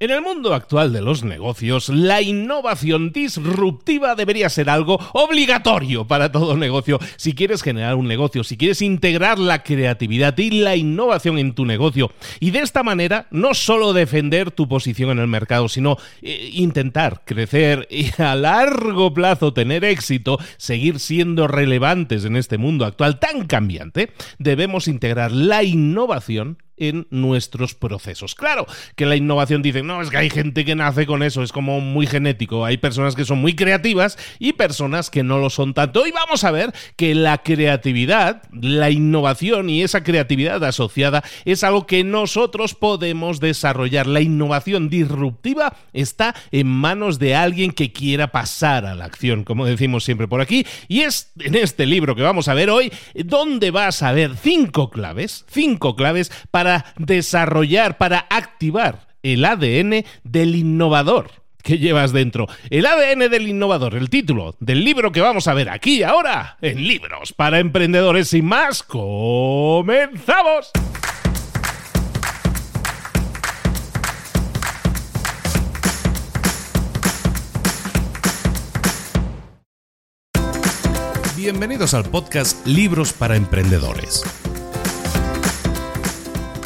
En el mundo actual de los negocios, la innovación disruptiva debería ser algo obligatorio para todo negocio. Si quieres generar un negocio, si quieres integrar la creatividad y la innovación en tu negocio, y de esta manera no solo defender tu posición en el mercado, sino eh, intentar crecer y a largo plazo tener éxito, seguir siendo relevantes en este mundo actual tan cambiante, debemos integrar la innovación en nuestros procesos. Claro que la innovación dice, no, es que hay gente que nace con eso, es como muy genético, hay personas que son muy creativas y personas que no lo son tanto. Y vamos a ver que la creatividad, la innovación y esa creatividad asociada es algo que nosotros podemos desarrollar. La innovación disruptiva está en manos de alguien que quiera pasar a la acción, como decimos siempre por aquí, y es en este libro que vamos a ver hoy donde vas a ver cinco claves, cinco claves para desarrollar, para activar el ADN del innovador que llevas dentro. El ADN del innovador, el título del libro que vamos a ver aquí ahora en Libros para Emprendedores y más. ¡Comenzamos! Bienvenidos al podcast Libros para Emprendedores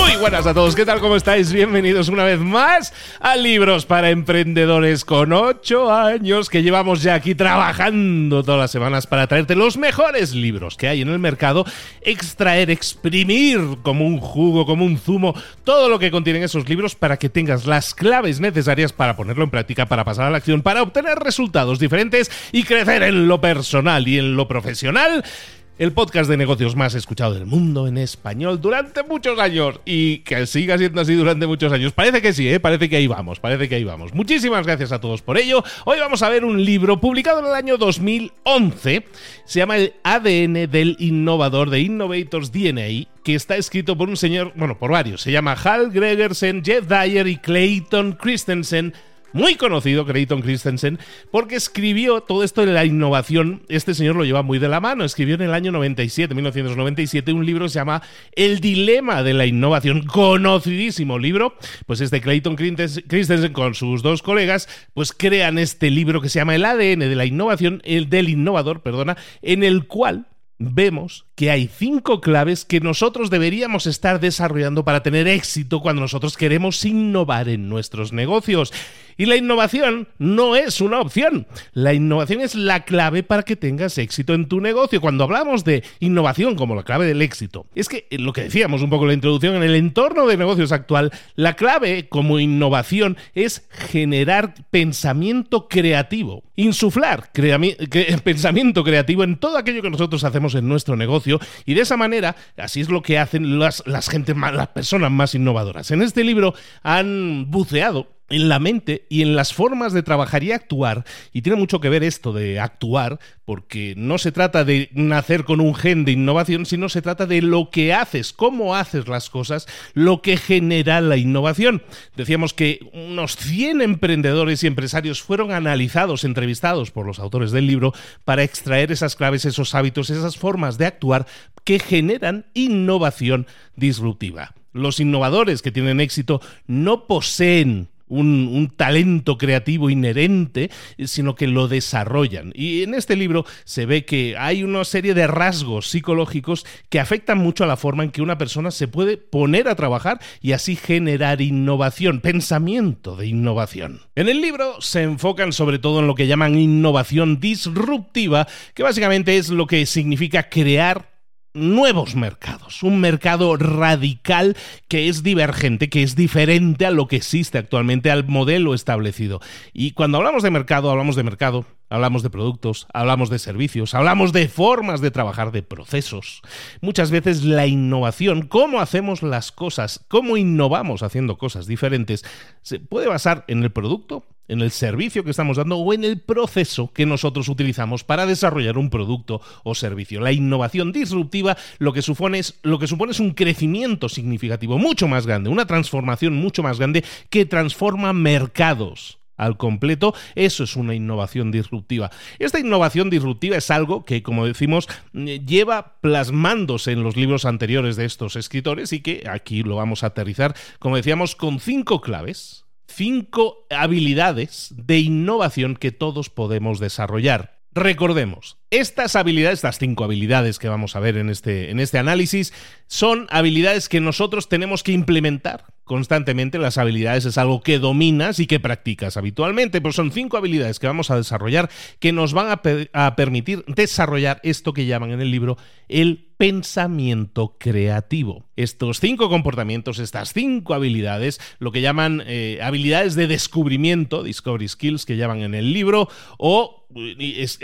Muy buenas a todos, ¿qué tal? ¿Cómo estáis? Bienvenidos una vez más a Libros para Emprendedores con 8 años que llevamos ya aquí trabajando todas las semanas para traerte los mejores libros que hay en el mercado, extraer, exprimir como un jugo, como un zumo, todo lo que contienen esos libros para que tengas las claves necesarias para ponerlo en práctica, para pasar a la acción, para obtener resultados diferentes y crecer en lo personal y en lo profesional el podcast de negocios más escuchado del mundo en español durante muchos años y que siga siendo así durante muchos años. Parece que sí, ¿eh? parece que ahí vamos, parece que ahí vamos. Muchísimas gracias a todos por ello. Hoy vamos a ver un libro publicado en el año 2011. Se llama El ADN del innovador de Innovators DNA que está escrito por un señor, bueno, por varios. Se llama Hal Gregersen, Jeff Dyer y Clayton Christensen muy conocido, Creighton Christensen, porque escribió todo esto de la innovación. Este señor lo lleva muy de la mano. Escribió en el año 97, 1997, un libro que se llama El dilema de la innovación. Conocidísimo libro. Pues este Clayton Christensen con sus dos colegas, pues crean este libro que se llama El ADN de la innovación, el del innovador, perdona, en el cual vemos que hay cinco claves que nosotros deberíamos estar desarrollando para tener éxito cuando nosotros queremos innovar en nuestros negocios. Y la innovación no es una opción. La innovación es la clave para que tengas éxito en tu negocio. Cuando hablamos de innovación como la clave del éxito, es que eh, lo que decíamos un poco en la introducción, en el entorno de negocios actual, la clave como innovación es generar pensamiento creativo, insuflar pensamiento creativo en todo aquello que nosotros hacemos en nuestro negocio y de esa manera, así es lo que hacen las, las, personas más innovadoras. En este libro han buceado en la mente y en las formas de trabajar y actuar. Y tiene mucho que ver esto de actuar, porque no se trata de nacer con un gen de innovación, sino se trata de lo que haces, cómo haces las cosas, lo que genera la innovación. Decíamos que unos 100 emprendedores y empresarios fueron analizados, entrevistados por los autores del libro, para extraer esas claves, esos hábitos, esas formas de actuar que generan innovación disruptiva. Los innovadores que tienen éxito no poseen un, talento creativo inherente, sino que lo desarrollan. Y en este libro se ve que hay una serie de rasgos psicológicos que afectan mucho a la forma en que una persona se puede poner a trabajar y así generar innovación, pensamiento de innovación. En el libro se enfocan sobre todo en lo que llaman innovación disruptiva, que básicamente es lo que significa crear nuevos mercados, un mercado radical que es divergente, que es diferente a lo que existe actualmente, al modelo establecido. Y cuando hablamos de mercado, hablamos de mercado, hablamos de productos, hablamos de servicios, hablamos de formas de trabajar, de procesos. Muchas veces la innovación, cómo hacemos las cosas, cómo innovamos haciendo cosas diferentes, se puede basar en el producto, en el servicio que estamos dando o en el proceso que nosotros utilizamos para desarrollar un producto o servicio. La innovación disruptiva lo que supone es, lo que supone es un crecimiento significativo mucho más grande, una transformación mucho más grande que transforma mercados al completo, eso es una innovación disruptiva. Esta innovación disruptiva es algo que, como decimos, lleva plasmándose en los libros anteriores de estos escritores y que aquí lo vamos a aterrizar, como decíamos, con cinco claves cinco habilidades de innovación que todos podemos desarrollar. Recordemos, estas habilidades, estas cinco habilidades que vamos a ver en este, en este análisis, son habilidades que nosotros tenemos que implementar constantemente. Las habilidades es algo que dominas y que practicas habitualmente, pero son cinco habilidades que vamos a desarrollar que nos van a, a permitir desarrollar esto que llaman en el libro el pensamiento creativo. Estos cinco comportamientos, estas cinco habilidades, lo que llaman eh, habilidades de descubrimiento, discovery skills que llaman en el libro, o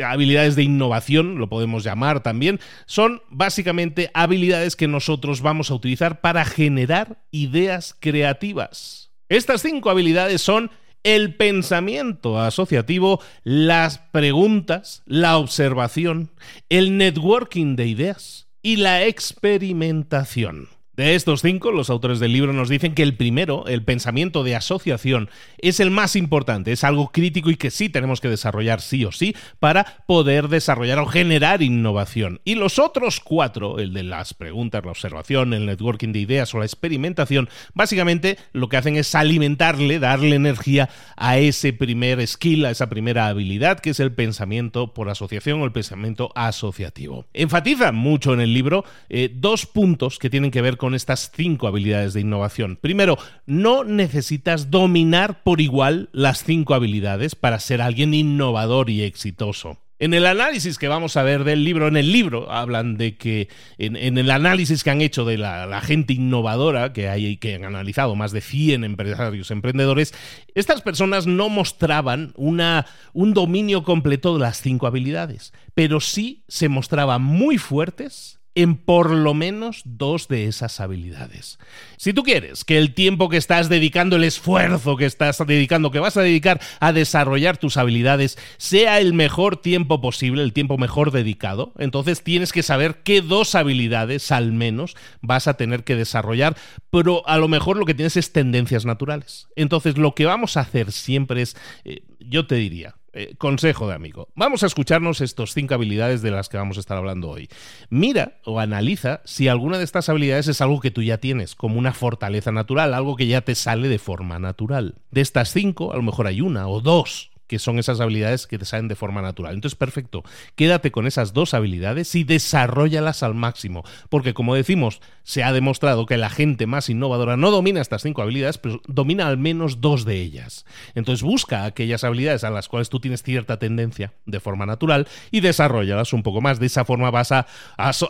habilidades de innovación, lo podemos llamar también, son básicamente habilidades que nosotros vamos a utilizar para generar ideas creativas. Estas cinco habilidades son el pensamiento asociativo, las preguntas, la observación, el networking de ideas, y la experimentación. De estos cinco, los autores del libro nos dicen que el primero, el pensamiento de asociación, es el más importante, es algo crítico y que sí tenemos que desarrollar sí o sí para poder desarrollar o generar innovación. Y los otros cuatro, el de las preguntas, la observación, el networking de ideas o la experimentación, básicamente lo que hacen es alimentarle, darle energía a ese primer skill, a esa primera habilidad, que es el pensamiento por asociación o el pensamiento asociativo. Enfatiza mucho en el libro eh, dos puntos que tienen que ver con con estas cinco habilidades de innovación. Primero, no necesitas dominar por igual las cinco habilidades para ser alguien innovador y exitoso. En el análisis que vamos a ver del libro, en el libro hablan de que en, el análisis que han hecho de la, gente innovadora que hay que han analizado más de 100 empresarios emprendedores, estas personas no mostraban un dominio completo de las cinco habilidades, pero sí se mostraban muy fuertes en por lo menos dos de esas habilidades. Si tú quieres que el tiempo que estás dedicando, el esfuerzo que estás dedicando, que vas a dedicar a desarrollar tus habilidades, sea el mejor tiempo posible, el tiempo mejor dedicado, entonces tienes que saber qué dos habilidades al menos vas a tener que desarrollar, pero a lo mejor lo que tienes es tendencias naturales. Entonces lo que vamos a hacer siempre es, eh, yo te diría, eh, consejo de amigo. Vamos a escucharnos estos cinco habilidades de las que vamos a estar hablando hoy. Mira o analiza si alguna de estas habilidades es algo que tú ya tienes, como una fortaleza natural, algo que ya te sale de forma natural. De estas cinco, a lo mejor hay una o dos que son esas habilidades que te salen de forma natural. Entonces, perfecto, quédate con esas dos habilidades y desarrollalas al máximo, porque como decimos, se ha demostrado que la gente más innovadora no domina estas cinco habilidades, pero domina al menos dos de ellas. Entonces, busca aquellas habilidades a las cuales tú tienes cierta tendencia de forma natural y desarrollalas un poco más. De esa forma vas a,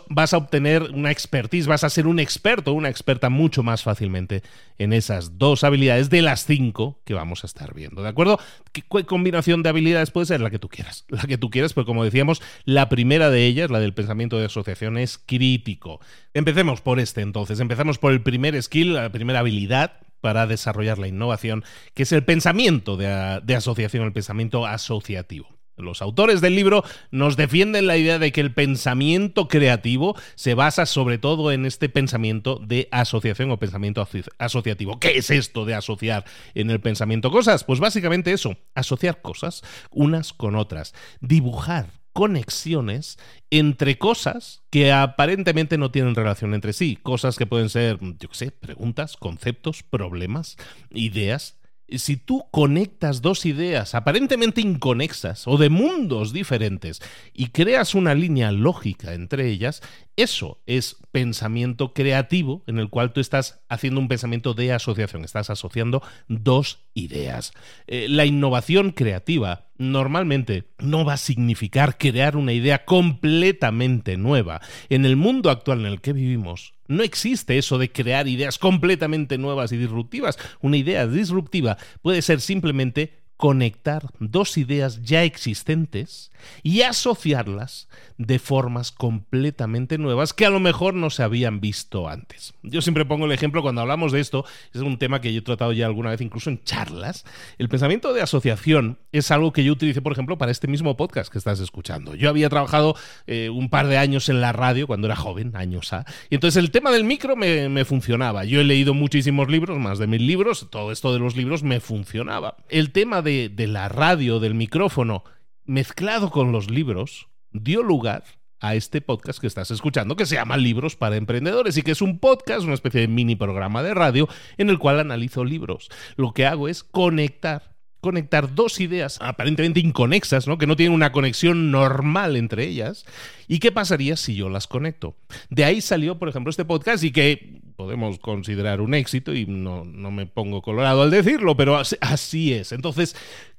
vas a obtener una expertise, vas a ser un experto, una experta mucho más fácilmente en esas dos habilidades de las cinco que vamos a estar viendo. ¿De acuerdo? ¿Qué, combinación de habilidades puede ser? La que tú quieras. La que tú quieras, pero como decíamos, la primera de ellas, la del pensamiento de asociación, es crítico. Empecemos por este entonces. Empezamos por el primer skill, la primera habilidad para desarrollar la innovación, que es el pensamiento de asociación, el pensamiento asociativo. Los autores del libro nos defienden la idea de que el pensamiento creativo se basa sobre todo en este pensamiento de asociación o pensamiento asociativo. ¿Qué es esto de asociar en el pensamiento cosas? Pues básicamente eso, asociar cosas unas con otras, dibujar conexiones entre cosas que aparentemente no tienen relación entre sí, cosas que pueden ser, yo qué sé, preguntas, conceptos, problemas, ideas, si tú conectas dos ideas aparentemente inconexas o de mundos diferentes y creas una línea lógica entre ellas, eso es pensamiento creativo en el cual tú estás haciendo un pensamiento de asociación, estás asociando dos ideas. Eh, la innovación creativa normalmente no va a significar crear una idea completamente nueva. En el mundo actual en el que vivimos, no existe eso de crear ideas completamente nuevas y disruptivas. Una idea disruptiva puede ser simplemente conectar dos ideas ya existentes y asociarlas de formas completamente nuevas que a lo mejor no se habían visto antes. Yo siempre pongo el ejemplo cuando hablamos de esto, es un tema que yo he tratado ya alguna vez incluso en charlas. El pensamiento de asociación es algo que yo utilicé, por ejemplo, para este mismo podcast que estás escuchando. Yo había trabajado eh, un par de años en la radio cuando era joven, años A, y entonces el tema del micro me, me funcionaba. Yo he leído muchísimos libros, más de mil libros, todo esto de los libros me funcionaba. El tema de, de la radio, del micrófono, mezclado con los libros, dio lugar a este podcast que estás escuchando, que se llama Libros para Emprendedores y que es un podcast, una especie de mini programa de radio en el cual analizo libros. Lo que hago es conectar conectar dos ideas aparentemente inconexas, ¿no? que no tienen una conexión normal entre ellas. ¿Y qué pasaría si yo las conecto? De ahí salió, por ejemplo, este podcast y que podemos considerar un éxito y no, no me pongo colorado al decirlo, pero así es. Entonces,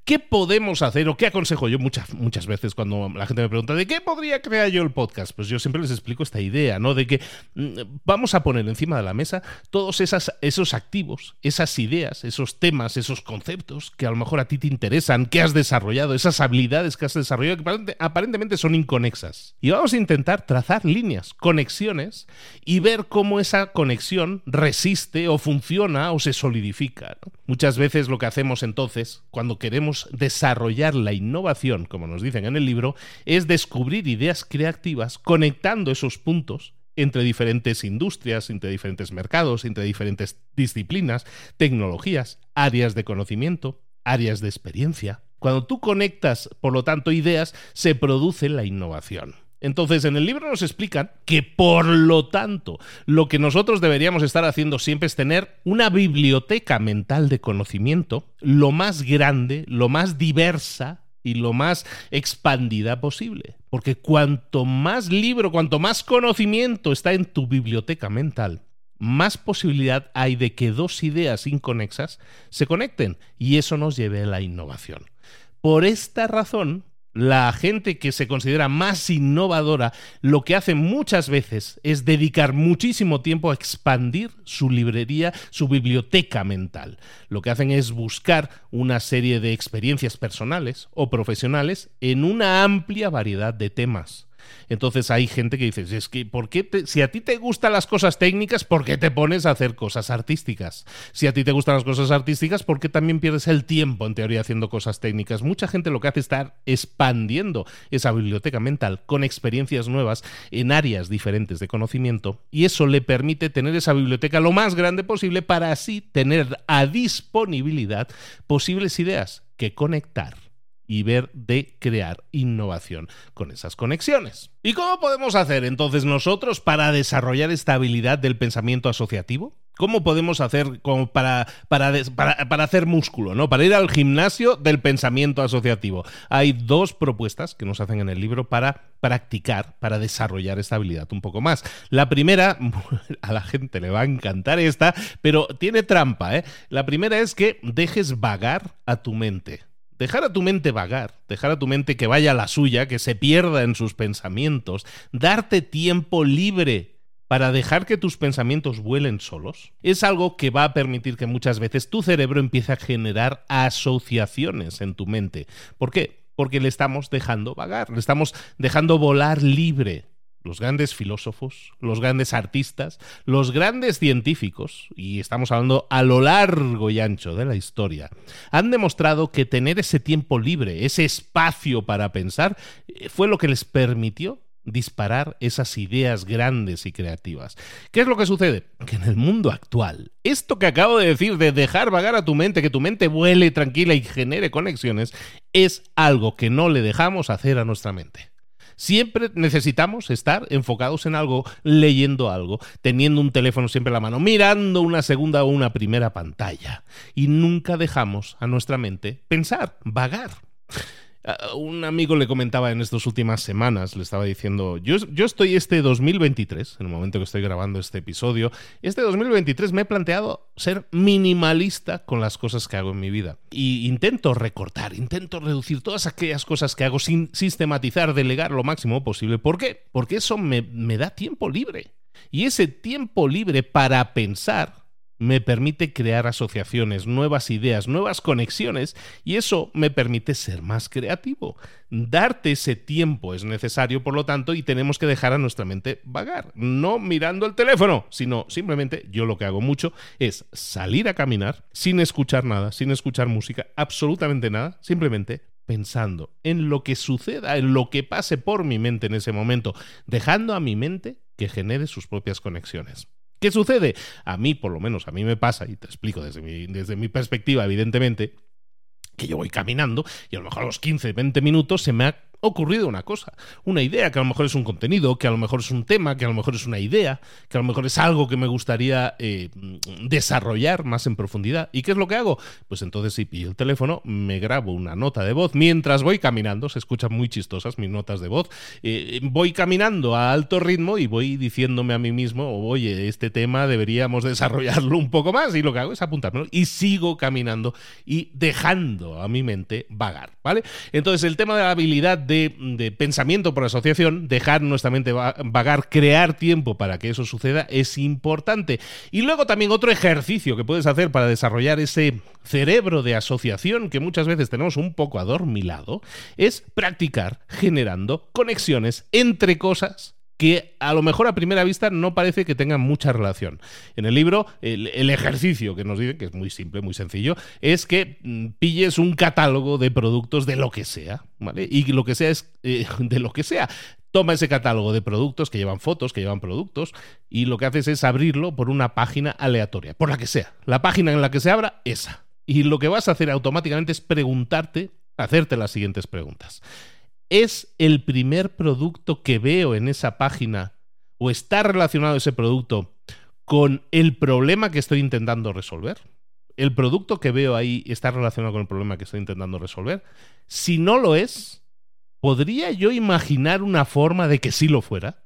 ¿Qué podemos hacer o qué aconsejo yo muchas, muchas veces cuando la gente me pregunta de qué podría crear yo el podcast? Pues yo siempre les explico esta idea, ¿no? De que mm, vamos a poner encima de la mesa todos esos activos, esas ideas, esos temas, esos conceptos que a lo mejor a ti te interesan, que has desarrollado, esas habilidades que has desarrollado que aparentemente son inconexas. Y vamos a intentar trazar líneas, conexiones y ver cómo esa conexión resiste o funciona o se solidifica. Muchas veces lo que hacemos entonces, cuando queremos desarrollar la innovación, como nos dicen en el libro, es descubrir ideas creativas conectando esos puntos entre diferentes industrias, entre diferentes mercados, entre diferentes disciplinas, tecnologías, áreas de conocimiento, áreas de experiencia. Cuando tú conectas, por lo tanto, ideas, se produce la innovación. Entonces, en el libro nos explican que, por lo tanto, lo que nosotros deberíamos estar haciendo siempre es tener una biblioteca mental de conocimiento lo más grande, lo más diversa y lo más expandida posible. Porque cuanto más libro, cuanto más conocimiento está en tu biblioteca mental, más posibilidad hay de que dos ideas inconexas se conecten y eso nos lleve a la innovación. Por esta razón, la gente que se considera más innovadora lo que hace muchas veces es dedicar muchísimo tiempo a expandir su librería, su biblioteca mental. Lo que hacen es buscar una serie de experiencias personales o profesionales en una amplia variedad de temas. Entonces hay gente que dice, es que, ¿por qué si a ti te gustan las cosas técnicas, ¿por qué te pones a hacer cosas artísticas? Si a ti te gustan las cosas artísticas, ¿por qué también pierdes el tiempo, en teoría, haciendo cosas técnicas? Mucha gente lo que hace es estar expandiendo esa biblioteca mental con experiencias nuevas en áreas diferentes de conocimiento y eso le permite tener esa biblioteca lo más grande posible para así tener a disponibilidad posibles ideas que conectar y ver de crear innovación con esas conexiones. ¿Y cómo podemos hacer entonces nosotros para desarrollar esta habilidad del pensamiento asociativo? ¿Cómo podemos hacer como para, para, para, hacer músculo, ¿no? Para ir al gimnasio del pensamiento asociativo. Hay dos propuestas que nos hacen en el libro para practicar, para desarrollar esta habilidad un poco más. La primera, a la gente le va a encantar esta, pero tiene trampa, ¿eh? La primera es que dejes vagar a tu mente dejar a tu mente vagar, dejar a tu mente que vaya a la suya, que se pierda en sus pensamientos, darte tiempo libre para dejar que tus pensamientos vuelen solos, es algo que va a permitir que muchas veces tu cerebro empiece a generar asociaciones en tu mente. ¿Por qué? Porque le estamos dejando vagar, le estamos dejando volar libre los grandes filósofos, los grandes artistas, los grandes científicos, y estamos hablando a lo largo y ancho de la historia, han demostrado que tener ese tiempo libre, ese espacio para pensar, eh, fue lo que les permitió disparar esas ideas grandes y creativas. ¿Qué es lo que sucede? Que en el mundo actual, esto que acabo de decir de dejar vagar a tu mente, que tu mente vuele tranquila y genere conexiones, es algo que no le dejamos hacer a nuestra mente. Siempre necesitamos estar enfocados en algo, leyendo algo, teniendo un teléfono siempre en la mano, mirando una segunda o una primera pantalla. Y nunca dejamos a nuestra mente pensar, vagar. Un amigo le comentaba en estas últimas semanas, le estaba diciendo, yo, yo, estoy este 2023, en el momento que estoy grabando este episodio, este 2023 me he planteado ser minimalista con las cosas que hago en mi vida. Y intento recortar, intento reducir todas aquellas cosas que hago sin sistematizar, delegar lo máximo posible. ¿Por qué? Porque eso me, me da tiempo libre. Y ese tiempo libre para pensar me permite crear asociaciones, nuevas ideas, nuevas conexiones y eso me permite ser más creativo. Darte ese tiempo es necesario, por lo tanto, y tenemos que dejar a nuestra mente vagar, no mirando el teléfono, sino simplemente yo lo que hago mucho es salir a caminar sin escuchar nada, sin escuchar música, absolutamente nada, simplemente pensando en lo que suceda, en lo que pase por mi mente en ese momento, dejando a mi mente que genere sus propias conexiones. ¿Qué sucede? A mí, por lo menos, a mí me pasa, y te explico desde mi, desde mi perspectiva, evidentemente, que yo voy caminando y a lo mejor a los 15, 20 minutos se me ha ocurrido una cosa, una idea, que a lo mejor es un contenido, que a lo mejor es un tema, que a lo mejor es una idea, que a lo mejor es algo que me gustaría eh, desarrollar más en profundidad. ¿Y qué es lo que hago? Pues entonces si pillo el teléfono, me grabo una nota de voz mientras voy caminando, se escuchan muy chistosas mis notas de voz, eh, voy caminando a alto ritmo y voy diciéndome a mí mismo, oye, este tema deberíamos desarrollarlo un poco más y lo que hago es apuntármelo y sigo caminando y dejando a mi mente vagar, ¿vale? Entonces el tema de la habilidad de, pensamiento por asociación, dejar nuestra mente vagar, crear tiempo para que eso suceda, es importante. Y luego también otro ejercicio que puedes hacer para desarrollar ese cerebro de asociación que muchas veces tenemos un poco adormilado, es practicar generando conexiones entre cosas que a lo mejor a primera vista no parece que tengan mucha relación. En el libro, el, ejercicio que nos dice, que es muy simple, muy sencillo, es que mm, pilles un catálogo de productos de lo que sea, ¿vale? Y lo que sea es eh, de lo que sea. Toma ese catálogo de productos que llevan fotos, que llevan productos, y lo que haces es abrirlo por una página aleatoria, por la que sea. La página en la que se abra, esa. Y lo que vas a hacer automáticamente es preguntarte, hacerte las siguientes preguntas. ¿Es el primer producto que veo en esa página o está relacionado ese producto con el problema que estoy intentando resolver? ¿El producto que veo ahí está relacionado con el problema que estoy intentando resolver? Si no lo es, ¿podría yo imaginar una forma de que sí lo fuera?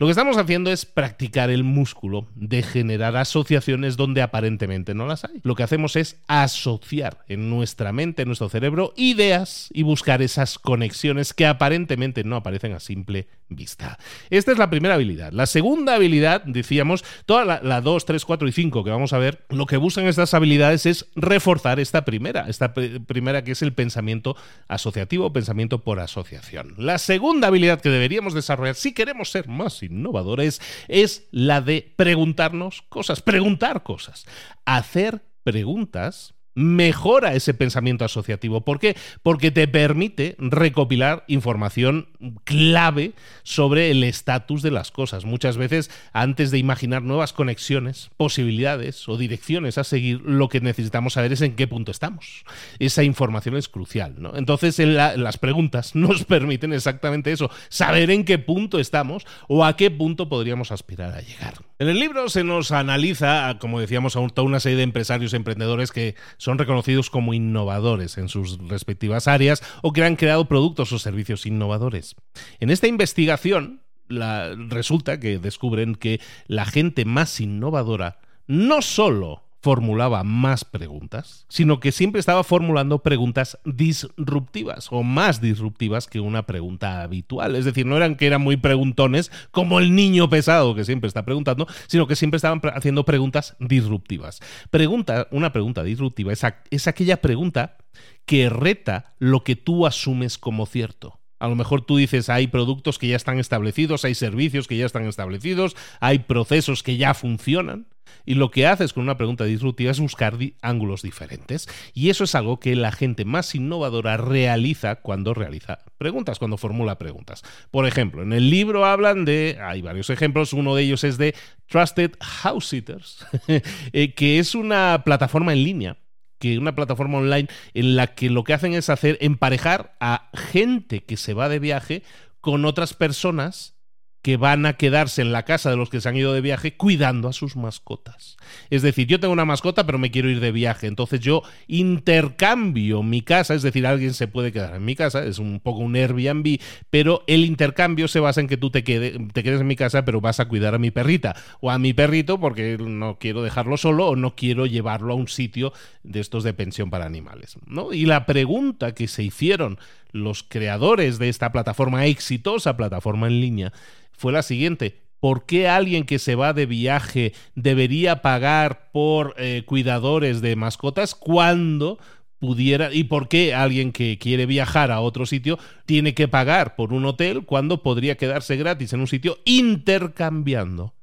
Lo que estamos haciendo es practicar el músculo de generar asociaciones donde aparentemente no las hay. Lo que hacemos es asociar en nuestra mente, en nuestro cerebro, ideas y buscar esas conexiones que aparentemente no aparecen a simple vista. Esta es la primera habilidad. La segunda habilidad, decíamos, toda la, 2, 3, 4 y 5 que vamos a ver, lo que buscan estas habilidades es reforzar esta primera, esta primera que es el pensamiento asociativo, pensamiento por asociación. La segunda habilidad que deberíamos desarrollar si queremos ser más innovadores es la de preguntarnos cosas, preguntar cosas, hacer preguntas mejora ese pensamiento asociativo. ¿Por qué? Porque te permite recopilar información clave sobre el estatus de las cosas. Muchas veces, antes de imaginar nuevas conexiones, posibilidades o direcciones a seguir, lo que necesitamos saber es en qué punto estamos. Esa información es crucial. ¿no? Entonces, las preguntas nos permiten exactamente eso, saber en qué punto estamos o a qué punto podríamos aspirar a llegar. En el libro se nos analiza, como decíamos, a toda una serie de empresarios y emprendedores que son reconocidos como innovadores en sus respectivas áreas o que han creado productos o servicios innovadores. En esta investigación resulta que descubren que la gente más innovadora no solo formulaba más preguntas, sino que siempre estaba formulando preguntas disruptivas o más disruptivas que una pregunta habitual. Es decir, no eran que eran muy preguntones como el niño pesado que siempre está preguntando, sino que siempre estaban haciendo preguntas disruptivas. Pregunta, una pregunta disruptiva es, es aquella pregunta que reta lo que tú asumes como cierto. A lo mejor tú dices, hay productos que ya están establecidos, hay servicios que ya están establecidos, hay procesos que ya funcionan. Y lo que haces con una pregunta disruptiva es buscar ángulos diferentes. Y eso es algo que la gente más innovadora realiza cuando realiza preguntas, cuando formula preguntas. Por ejemplo, en el libro hablan de, hay varios ejemplos, uno de ellos es de Trusted House Sitters, eh, que es una plataforma en línea que una plataforma online en la que lo que hacen es hacer emparejar a gente que se va de viaje con otras personas que van a quedarse en la casa de los que se han ido de viaje cuidando a sus mascotas. Es decir, yo tengo una mascota pero me quiero ir de viaje, entonces yo intercambio mi casa, es decir, alguien se puede quedar en mi casa, es un poco un Airbnb, pero el intercambio se basa en que tú te, quedes en mi casa pero vas a cuidar a mi perrita o a mi perrito porque no quiero dejarlo solo o no quiero llevarlo a un sitio de estos de pensión para animales. ¿no? Y la pregunta que se hicieron los creadores de esta plataforma exitosa, plataforma en línea, fue la siguiente. ¿Por qué alguien que se va de viaje debería pagar por eh, cuidadores de mascotas cuando pudiera y por qué alguien que quiere viajar a otro sitio tiene que pagar por un hotel cuando podría quedarse gratis en un sitio intercambiando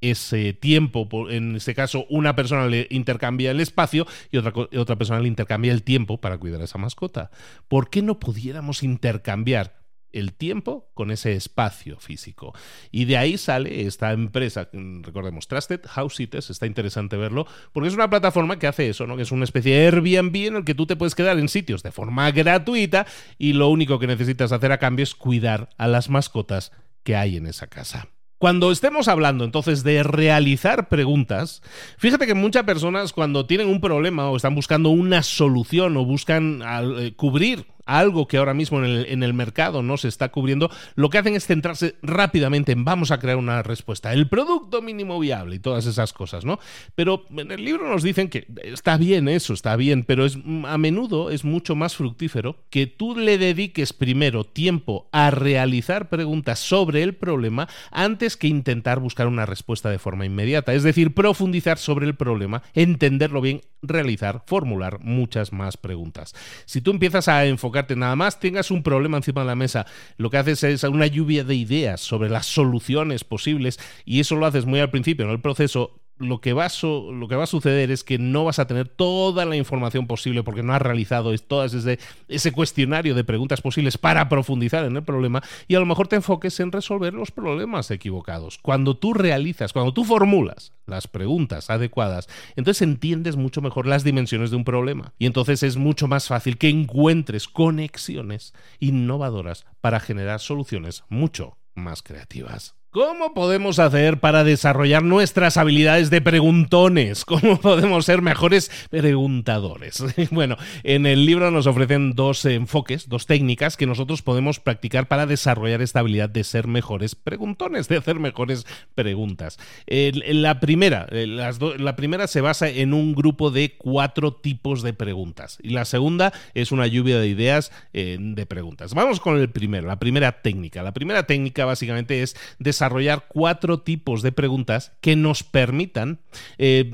ese tiempo, en este caso una persona le intercambia el espacio y otra, otra persona le intercambia el tiempo para cuidar a esa mascota. ¿Por qué no pudiéramos intercambiar el tiempo con ese espacio físico. Y de ahí sale esta empresa, recordemos, Trusted House Sitters, está interesante verlo, porque es una plataforma que hace eso, ¿no? Que es una especie de Airbnb en el que tú te puedes quedar en sitios de forma gratuita y lo único que necesitas hacer a cambio es cuidar a las mascotas que hay en esa casa. Cuando estemos hablando entonces de realizar preguntas, fíjate que muchas personas cuando tienen un problema o están buscando una solución o buscan eh, cubrir algo que ahora mismo en el, mercado no se está cubriendo, lo que hacen es centrarse rápidamente en vamos a crear una respuesta, el producto mínimo viable y todas esas cosas, ¿no? Pero en el libro nos dicen que está bien eso, está bien, pero es a menudo es mucho más fructífero que tú le dediques primero tiempo a realizar preguntas sobre el problema antes que intentar buscar una respuesta de forma inmediata, es decir, profundizar sobre el problema, entenderlo bien, realizar, formular muchas más preguntas. Si tú empiezas a enfocar nada más tengas un problema encima de la mesa. Lo que haces es una lluvia de ideas sobre las soluciones posibles y eso lo haces muy al principio, en el proceso lo que, va lo que va a suceder es que no vas a tener toda la información posible porque no has realizado todo ese, ese cuestionario de preguntas posibles para profundizar en el problema y a lo mejor te enfoques en resolver los problemas equivocados. Cuando tú realizas, cuando tú formulas las preguntas adecuadas, entonces entiendes mucho mejor las dimensiones de un problema y entonces es mucho más fácil que encuentres conexiones innovadoras para generar soluciones mucho más creativas. ¿Cómo podemos hacer para desarrollar nuestras habilidades de preguntones? ¿Cómo podemos ser mejores preguntadores? Bueno, en el libro nos ofrecen dos enfoques, dos técnicas que nosotros podemos practicar para desarrollar esta habilidad de ser mejores preguntones, de hacer mejores preguntas. La primera, la primera se basa en un grupo de cuatro tipos de preguntas y la segunda es una lluvia de ideas eh, de preguntas. Vamos con el primero, la primera técnica. La primera técnica básicamente es desarrollar desarrollar cuatro tipos de preguntas que nos permitan eh,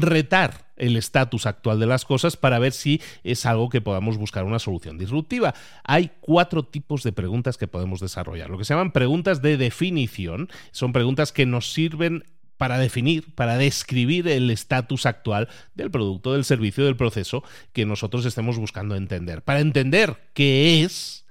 retar el estatus actual de las cosas para ver si es algo que podamos buscar una solución disruptiva. Hay cuatro tipos de preguntas que podemos desarrollar. Lo que se llaman preguntas de definición son preguntas que nos sirven para definir, para describir el estatus actual del producto, del servicio, del proceso que nosotros estemos buscando entender. Para entender qué es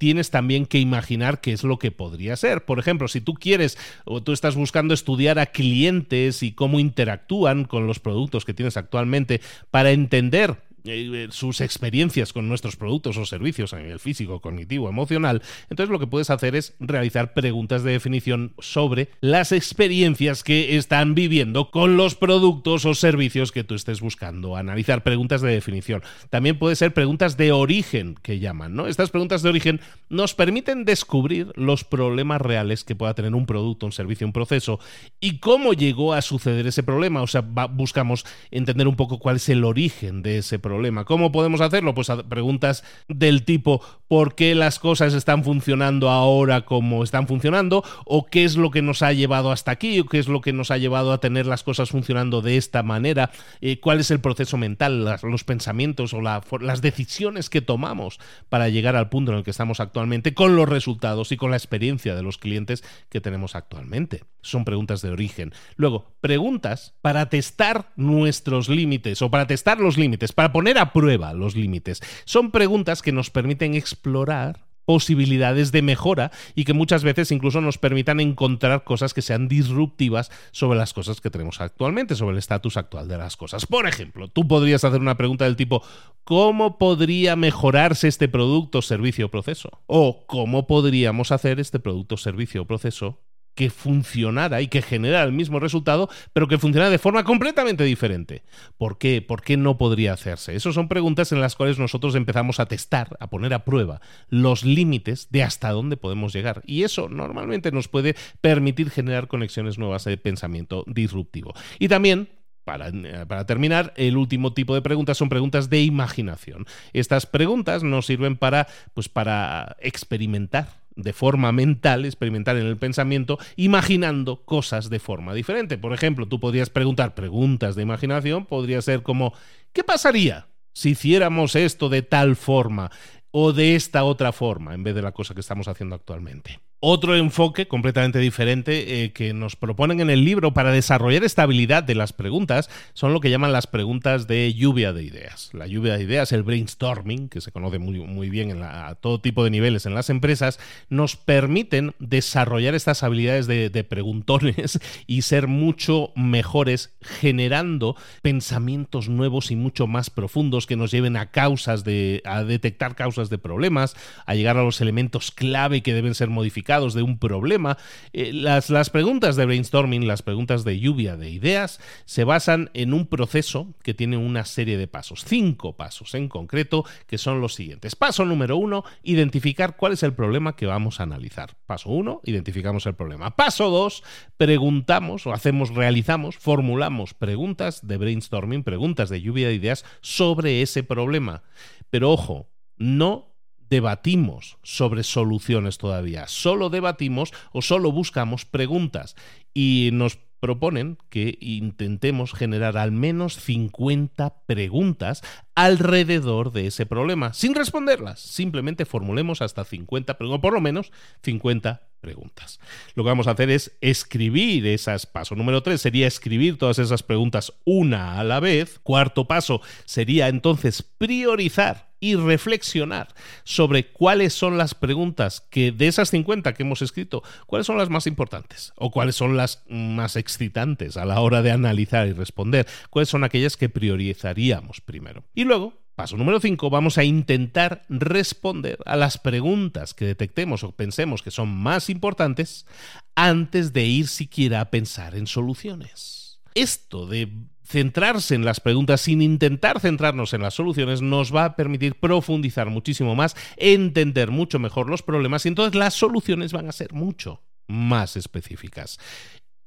tienes también que imaginar qué es lo que podría ser. Por ejemplo, si tú quieres o tú estás buscando estudiar a clientes y cómo interactúan con los productos que tienes actualmente para entender eh, sus experiencias con nuestros productos o servicios a nivel físico, cognitivo, emocional, entonces lo que puedes hacer es realizar preguntas de definición sobre las experiencias que están viviendo con los productos o servicios que tú estés buscando. Analizar preguntas de definición. También puede ser preguntas de origen que llaman, ¿no? Estas preguntas de origen nos permiten descubrir los problemas reales que pueda tener un producto, un servicio, un proceso y cómo llegó a suceder ese problema. O sea, buscamos entender un poco cuál es el origen de ese problema problema. ¿Cómo podemos hacerlo? Pues preguntas del tipo ¿por qué las cosas están funcionando ahora como están funcionando? ¿O qué es lo que nos ha llevado hasta aquí? ¿O qué es lo que nos ha llevado a tener las cosas funcionando de esta manera? Eh, ¿Cuál es el proceso mental, los pensamientos o las decisiones que tomamos para llegar al punto en el que estamos actualmente con los resultados y con la experiencia de los clientes que tenemos actualmente? Son preguntas de origen. Luego, preguntas para testar nuestros límites o para testar los límites, para poner a prueba los límites. Son preguntas que nos permiten explorar posibilidades de mejora y que muchas veces incluso nos permitan encontrar cosas que sean disruptivas sobre las cosas que tenemos actualmente, sobre el estatus actual de las cosas. Por ejemplo, tú podrías hacer una pregunta del tipo ¿cómo podría mejorarse este producto, servicio o proceso? O ¿cómo podríamos hacer este producto, servicio o proceso que funcionara y que generara el mismo resultado, pero que funcionara de forma completamente diferente. ¿Por qué? ¿Por qué no podría hacerse? Esas son preguntas en las cuales nosotros empezamos a testar, a poner a prueba los límites de hasta dónde podemos llegar. Y eso normalmente nos puede permitir generar conexiones nuevas de pensamiento disruptivo. Y también para, para, terminar, el último tipo de preguntas son preguntas de imaginación. Estas preguntas nos sirven para, pues, para experimentar de forma mental, experimental en el pensamiento, imaginando cosas de forma diferente. Por ejemplo, tú podrías preguntar preguntas de imaginación, podría ser como, ¿qué pasaría si hiciéramos esto de tal forma o de esta otra forma en vez de la cosa que estamos haciendo actualmente? Otro enfoque completamente diferente eh, que nos proponen en el libro para desarrollar esta habilidad de las preguntas son lo que llaman las preguntas de lluvia de ideas. La lluvia de ideas, el brainstorming, que se conoce muy, muy bien en a todo tipo de niveles en las empresas, nos permiten desarrollar estas habilidades de, de preguntones y ser mucho mejores generando pensamientos nuevos y mucho más profundos que nos lleven a causas de, a detectar causas de problemas, a llegar a los elementos clave que deben ser modificados de un problema. Eh, las, las preguntas de brainstorming, las preguntas de lluvia de ideas, se basan en un proceso que tiene una serie de pasos, cinco pasos en concreto, que son los siguientes. Paso número uno, identificar cuál es el problema que vamos a analizar. Paso uno, identificamos el problema. Paso dos, preguntamos o hacemos, realizamos, formulamos preguntas de brainstorming, preguntas de lluvia de ideas sobre ese problema. Pero ojo, no debatimos sobre soluciones todavía, solo debatimos o solo buscamos preguntas. Y nos proponen que intentemos generar al menos 50 preguntas alrededor de ese problema, sin responderlas, simplemente formulemos hasta 50 preguntas, por lo menos 50 preguntas. Lo que vamos a hacer es escribir esas, paso número 3 sería escribir todas esas preguntas una a la vez, cuarto paso sería entonces priorizar y reflexionar sobre cuáles son las preguntas que de esas 50 que hemos escrito, cuáles son las más importantes o cuáles son las más excitantes a la hora de analizar y responder, cuáles son aquellas que priorizaríamos primero. Y luego, paso número 5, vamos a intentar responder a las preguntas que detectemos o pensemos que son más importantes antes de ir siquiera a pensar en soluciones. Esto de centrarse en las preguntas sin intentar centrarnos en las soluciones nos va a permitir profundizar muchísimo más, entender mucho mejor los problemas y entonces las soluciones van a ser mucho más específicas.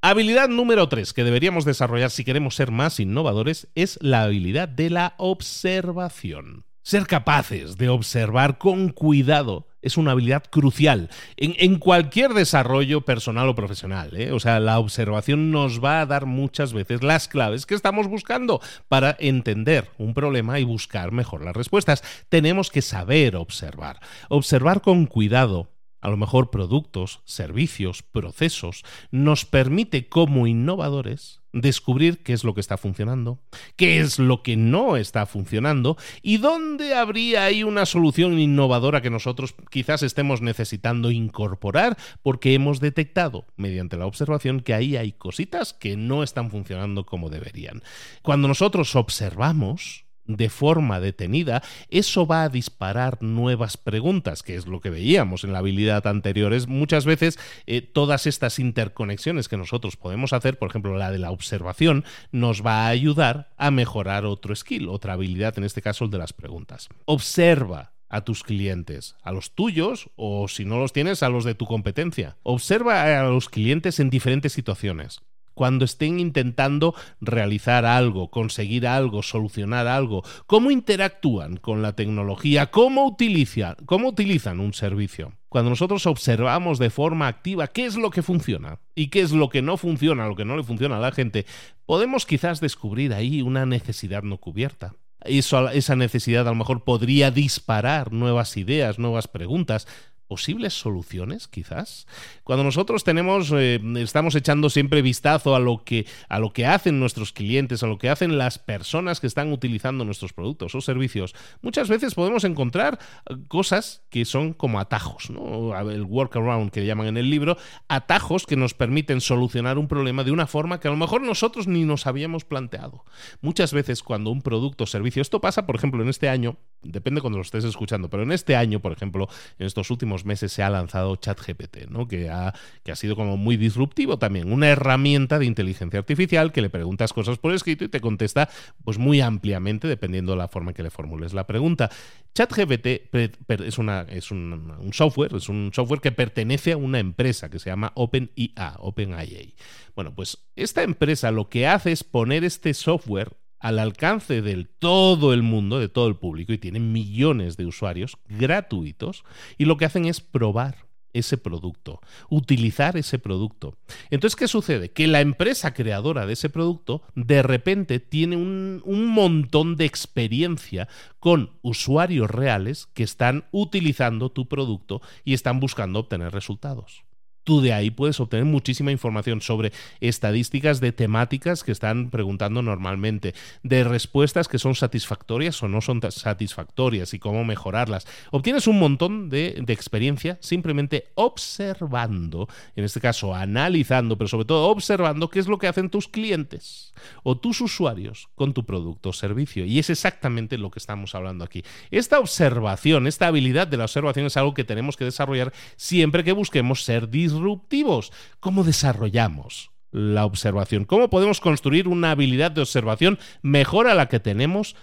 Habilidad número 3 que deberíamos desarrollar si queremos ser más innovadores es la habilidad de la observación. Ser capaces de observar con cuidado es una habilidad crucial en, cualquier desarrollo personal o profesional. ¿eh? O sea, la observación nos va a dar muchas veces las claves que estamos buscando para entender un problema y buscar mejor las respuestas. Tenemos que saber observar. Observar con cuidado a lo mejor productos, servicios, procesos, nos permite como innovadores descubrir qué es lo que está funcionando, qué es lo que no está funcionando y dónde habría ahí una solución innovadora que nosotros quizás estemos necesitando incorporar porque hemos detectado mediante la observación que ahí hay cositas que no están funcionando como deberían. Cuando nosotros observamos, de forma detenida, eso va a disparar nuevas preguntas, que es lo que veíamos en la habilidad anterior. Es muchas veces eh, todas estas interconexiones que nosotros podemos hacer, por ejemplo la de la observación, nos va a ayudar a mejorar otro skill, otra habilidad, en este caso el de las preguntas. Observa a tus clientes, a los tuyos o si no los tienes, a los de tu competencia. Observa a los clientes en diferentes situaciones cuando estén intentando realizar algo, conseguir algo, solucionar algo, cómo interactúan con la tecnología, cómo utilizan, cómo utilizan un servicio. Cuando nosotros observamos de forma activa qué es lo que funciona y qué es lo que no funciona, lo que no le funciona a la gente, podemos quizás descubrir ahí una necesidad no cubierta. esa necesidad a lo mejor podría disparar nuevas ideas, nuevas preguntas, posibles soluciones, quizás. Cuando nosotros tenemos, eh, estamos echando siempre vistazo a lo que a lo que hacen nuestros clientes, a lo que hacen las personas que están utilizando nuestros productos o servicios, muchas veces podemos encontrar eh, cosas que son como atajos, ¿no? El workaround que llaman en el libro, atajos que nos permiten solucionar un problema de una forma que a lo mejor nosotros ni nos habíamos planteado. Muchas veces cuando un producto o servicio, esto pasa, por ejemplo, en este año, depende cuando lo estés escuchando, pero en este año, por ejemplo, en estos últimos meses se ha lanzado ChatGPT, ¿no? que, ha, que ha sido como muy disruptivo también, una herramienta de inteligencia artificial que le preguntas cosas por escrito y te contesta pues muy ampliamente dependiendo de la forma que le formules la pregunta. ChatGPT es, una, es un, un, software, es un software que pertenece a una empresa que se llama OpenIA, OpenIA. Bueno, pues esta empresa lo que hace es poner este software al alcance de todo el mundo, de todo el público, y tienen millones de usuarios gratuitos, y lo que hacen es probar ese producto, utilizar ese producto. Entonces, ¿qué sucede? Que la empresa creadora de ese producto de repente tiene un, un, montón de experiencia con usuarios reales que están utilizando tu producto y están buscando obtener resultados tú de ahí puedes obtener muchísima información sobre estadísticas de temáticas que están preguntando normalmente, de respuestas que son satisfactorias o no son satisfactorias y cómo mejorarlas. Obtienes un montón de, experiencia simplemente observando, en este caso analizando, pero sobre todo observando qué es lo que hacen tus clientes o tus usuarios con tu producto o servicio. Y es exactamente lo que estamos hablando aquí. Esta observación, esta habilidad de la observación es algo que tenemos que desarrollar siempre que busquemos ser disruptivos disruptivos. ¿Cómo desarrollamos la observación? ¿Cómo podemos construir una habilidad de observación mejor a la que tenemos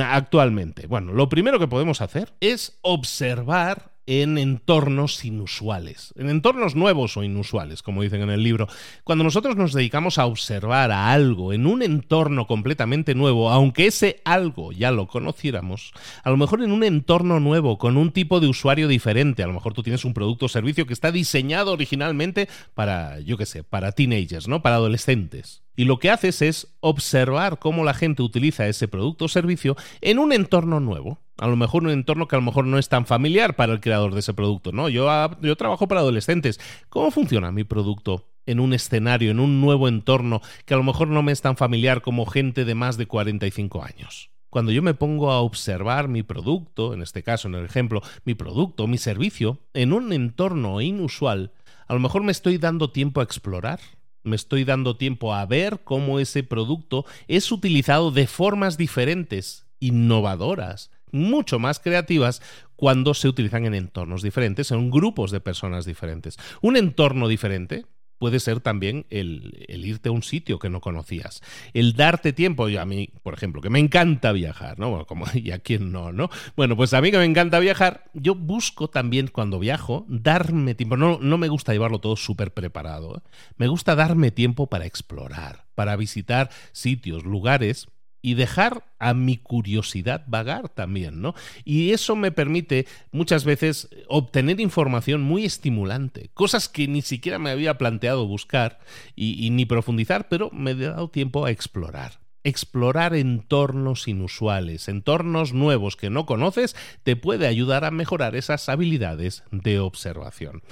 actualmente? Bueno, lo primero que podemos hacer es observar en entornos inusuales, en entornos nuevos o inusuales, como dicen en el libro. Cuando nosotros nos dedicamos a observar a algo en un entorno completamente nuevo, aunque ese algo ya lo conociéramos, a lo mejor en un entorno nuevo, con un tipo de usuario diferente, a lo mejor tú tienes un producto o servicio que está diseñado originalmente para, yo qué sé, para teenagers, ¿no? Para adolescentes. Y lo que haces es observar cómo la gente utiliza ese producto o servicio en un entorno nuevo. A lo mejor un entorno que a lo mejor no es tan familiar para el creador de ese producto, ¿no? Yo, ah, trabajo para adolescentes. ¿Cómo funciona mi producto en un escenario, en un nuevo entorno que a lo mejor no me es tan familiar como gente de más de 45 años? Cuando yo me pongo a observar mi producto, en este caso, en el ejemplo, mi producto, mi servicio, en un entorno inusual, a lo mejor me estoy dando tiempo a explorar, me estoy dando tiempo a ver cómo ese producto es utilizado de formas diferentes, innovadoras, mucho más creativas cuando se utilizan en entornos diferentes, en grupos de personas diferentes. Un entorno diferente puede ser también el, irte a un sitio que no conocías, el darte tiempo, y a mí, por ejemplo, que me encanta viajar, ¿no? Bueno, como, ¿y a quién no, no? Bueno, pues a mí que me encanta viajar, yo busco también cuando viajo darme tiempo, no, no me gusta llevarlo todo súper preparado, ¿eh? me gusta darme tiempo para explorar, para visitar sitios, lugares y dejar a mi curiosidad vagar también, ¿no? Y eso me permite muchas veces obtener información muy estimulante, cosas que ni siquiera me había planteado buscar y, ni profundizar, pero me he dado tiempo a explorar. Explorar entornos inusuales, entornos nuevos que no conoces, te puede ayudar a mejorar esas habilidades de observación.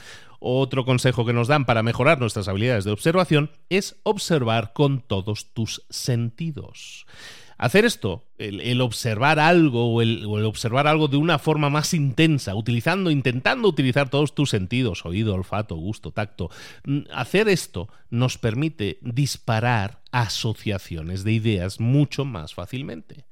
Otro consejo que nos dan para mejorar nuestras habilidades de observación es observar con todos tus sentidos. Hacer esto, el, observar algo o el, observar algo de una forma más intensa, utilizando, intentando utilizar todos tus sentidos, oído, olfato, gusto, tacto, mm, hacer esto nos permite disparar asociaciones de ideas mucho más fácilmente.